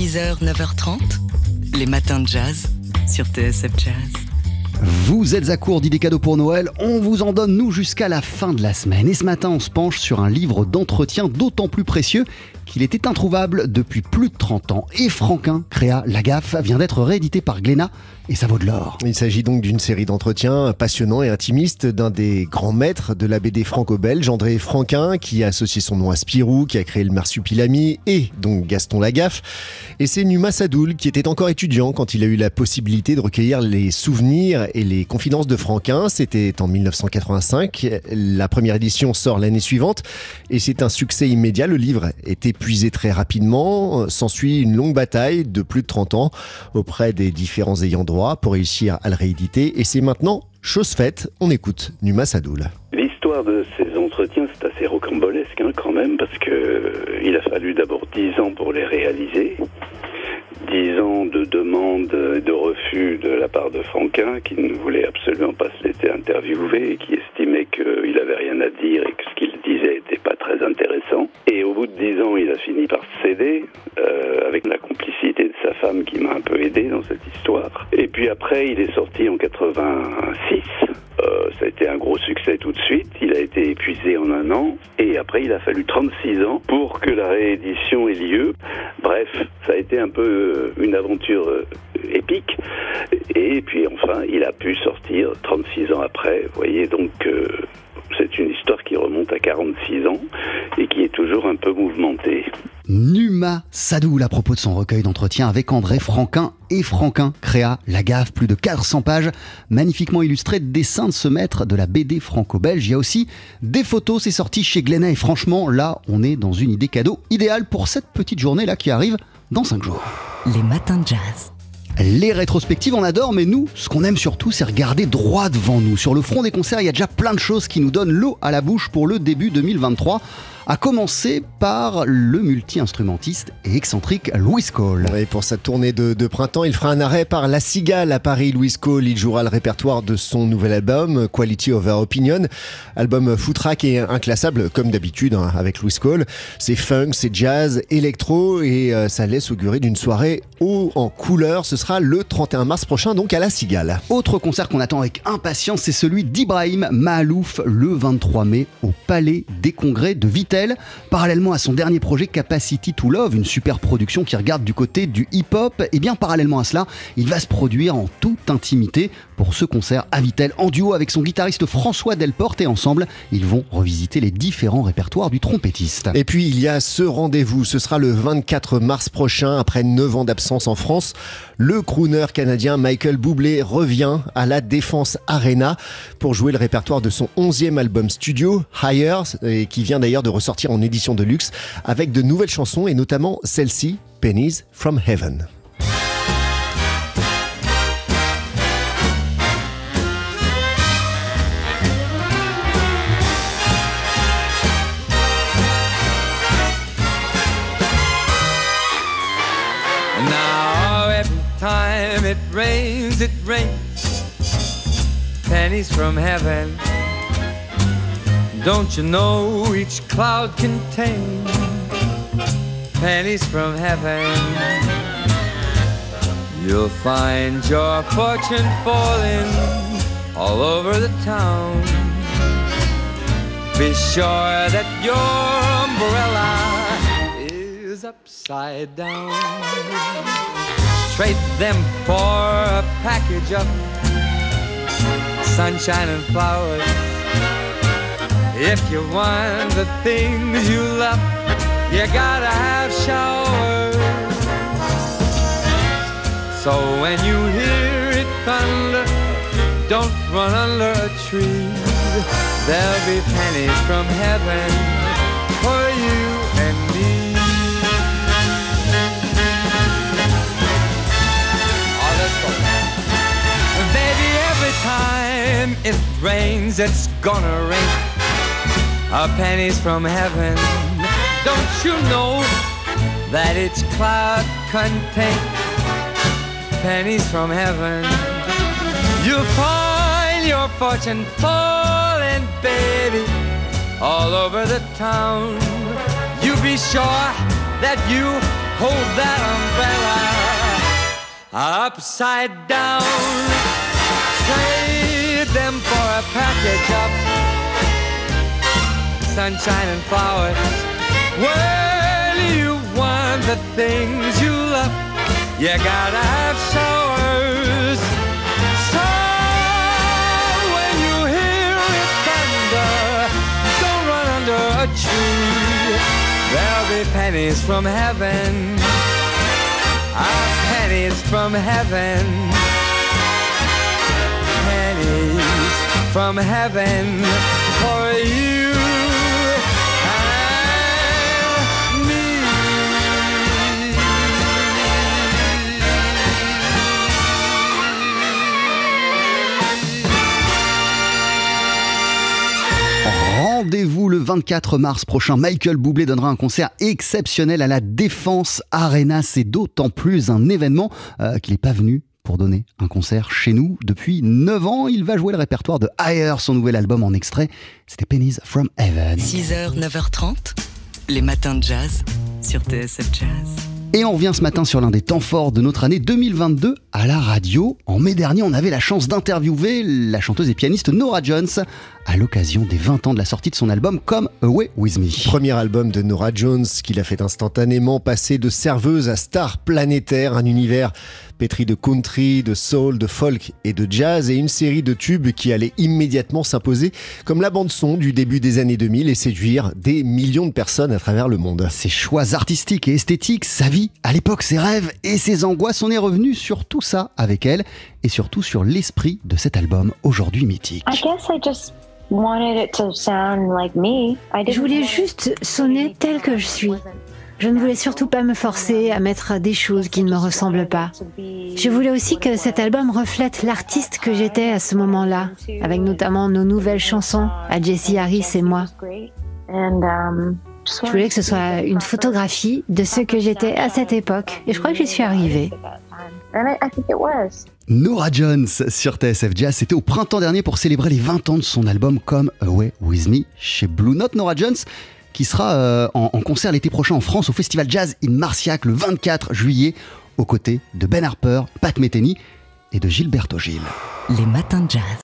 6h, 9h30, les matins de jazz sur TSF Jazz. Vous êtes à court d'idées cadeaux pour Noël, on vous en donne nous jusqu'à la fin de la semaine. Et ce matin, on se penche sur un livre d'entretien d'autant plus précieux qu'il était introuvable depuis plus de 30 ans. Et Franquin, créa La Gaffe, vient d'être réédité par Glénat et ça vaut de l'or. Il s'agit donc d'une série d'entretiens passionnants et intimistes d'un des grands maîtres de la BD franco-belge, André Franquin, qui a associé son nom à Spirou, qui a créé le Marsupilami et donc Gaston Lagaffe. Et c'est Numa Sadoul, qui était encore étudiant quand il a eu la possibilité de recueillir les souvenirs et les confidences de Franquin. C'était en 1985. La première édition sort l'année suivante et c'est un succès immédiat. Le livre est épuisé très rapidement. S'ensuit une longue bataille de plus de 30 ans auprès des différents ayants droit pour réussir à le rééditer. Et c'est maintenant chose faite. On écoute Numa Sadoul. L'histoire de ces entretiens, c'est assez rocambolesque hein, quand même, parce que euh, il a fallu d'abord dix ans pour les réaliser. Dix ans de demandes et de refus de la part de Franquin, qui ne voulait absolument pas se laisser interviewer et qui estimait qu'il avait rien à dire et que ce qu'il disait n'était pas très intéressant. Et au bout de dix ans, il a fini par céder, euh, avec la complicité de sa femme qui m'a un peu aidé dans cette histoire. Et puis après, il est sorti en 86. Euh, ça a été un gros succès tout de suite. Il a été épuisé en un an. Et après, il a fallu 36 ans pour que la réédition ait lieu. Bref, ça a été un peu euh, une aventure euh, épique. Et puis enfin, il a pu sortir 36 ans après. Vous voyez, donc c'est une histoire qui remonte à 46 ans et qui est toujours un peu mouvementée. Numa Sadoul à propos de son recueil d'entretien avec André Franquin et Franquin créa La Gaffe, plus de 400 pages, magnifiquement illustrées de dessins de ce maître de la BD franco-belge. Il y a aussi des photos, c'est sorti chez Glénat et franchement là on est dans une idée cadeau idéale pour cette petite journée là qui arrive dans 5 jours. Les matins de jazz. Les rétrospectives, on adore, mais nous, ce qu'on aime surtout, c'est regarder droit devant nous. Sur le front des concerts, il y a déjà plein de choses qui nous donnent l'eau à la bouche pour le début 2023 à commencer par le multi-instrumentiste et excentrique Louis Cole. Et pour sa tournée de, printemps, il fera un arrêt par La Cigale à Paris. Louis Cole, il jouera le répertoire de son nouvel album, Quality Over Opinion. Album footrack et inclassable, comme d'habitude, hein, avec Louis Cole. C'est funk, c'est jazz, électro, et euh, ça laisse augurer d'une soirée haut en couleur. Ce sera le 31 mars prochain, donc à La Cigale. Autre concert qu'on attend avec impatience, c'est celui d'Ibrahim Mahalouf le 23 mai au Palais des Congrès de Vitesse parallèlement à son dernier projet Capacity to Love, une super production qui regarde du côté du hip-hop, et bien parallèlement à cela, il va se produire en toute intimité pour ce concert à Vitel en duo avec son guitariste François Delporte et ensemble, ils vont revisiter les différents répertoires du trompettiste. Et puis il y a ce rendez-vous, ce sera le 24 mars prochain, après 9 ans d'absence en France. Le crooner canadien Michael Bublé revient à la Défense Arena pour jouer le répertoire de son 11e album studio, Higher, qui vient d'ailleurs de ressortir en édition de luxe avec de nouvelles chansons et notamment celle-ci, Pennies from Heaven. Rains, it rains pennies from heaven. Don't you know each cloud contains pennies from heaven? You'll find your fortune falling all over the town. Be sure that your umbrella is upside down. Trade them for a package of sunshine and flowers. If you want the things you love, you gotta have showers. So when you hear it thunder, don't run under a tree. There'll be pennies from heaven rains, it's gonna rain. A pennies from heaven. Don't you know that each cloud contains pennies from heaven? You'll find your fortune falling, baby, all over the town. You be sure that you hold that umbrella upside down. For a package of sunshine and flowers. Well, you want the things you love, you gotta have showers. So when you hear it thunder, don't run under a tree. There'll be pennies from heaven. Ah, pennies from heaven. From heaven for you. Rendez-vous le 24 mars prochain. Michael Bublé donnera un concert exceptionnel à la Défense Arena. C'est d'autant plus un événement euh, qu'il n'est pas venu pour donner un concert chez nous depuis 9 ans. Il va jouer le répertoire de Higher, son nouvel album en extrait. C'était Pennies from Heaven. 6h, 9h30, les matins de jazz sur TSF Jazz. Et on revient ce matin sur l'un des temps forts de notre année 2022 à la radio. En mai dernier, on avait la chance d'interviewer la chanteuse et pianiste Nora Jones à l'occasion des 20 ans de la sortie de son album Come Away With Me. Premier album de Nora Jones qu'il a fait instantanément passer de serveuse à star planétaire, un univers pétri de country, de soul, de folk et de jazz et une série de tubes qui allaient immédiatement s'imposer comme la bande son du début des années 2000 et séduire des millions de personnes à travers le monde. Ses choix artistiques et esthétiques, sa vie, à l'époque ses rêves et ses angoisses, on est revenu sur tout ça avec elle et surtout sur l'esprit de cet album aujourd'hui mythique. I guess I just wanted it to sound like me. I didn't Je voulais juste to sonner tel que je suis. Je ne voulais surtout pas me forcer à mettre des choses qui ne me ressemblent pas. Je voulais aussi que cet album reflète l'artiste que j'étais à ce moment-là, avec notamment nos nouvelles chansons à Jessie Harris et moi. Je voulais que ce soit une photographie de ce que j'étais à cette époque, et je crois que j'y suis arrivée. Nora Jones sur TSF Jazz, c'était au printemps dernier pour célébrer les 20 ans de son album Come Away With Me chez Blue Note. Nora Jones qui sera euh, en, concert l'été prochain en France au Festival Jazz in Marciac le 24 juillet aux côtés de Ben Harper, Pat Metheny et de Gilberto Gil. Les matins de jazz.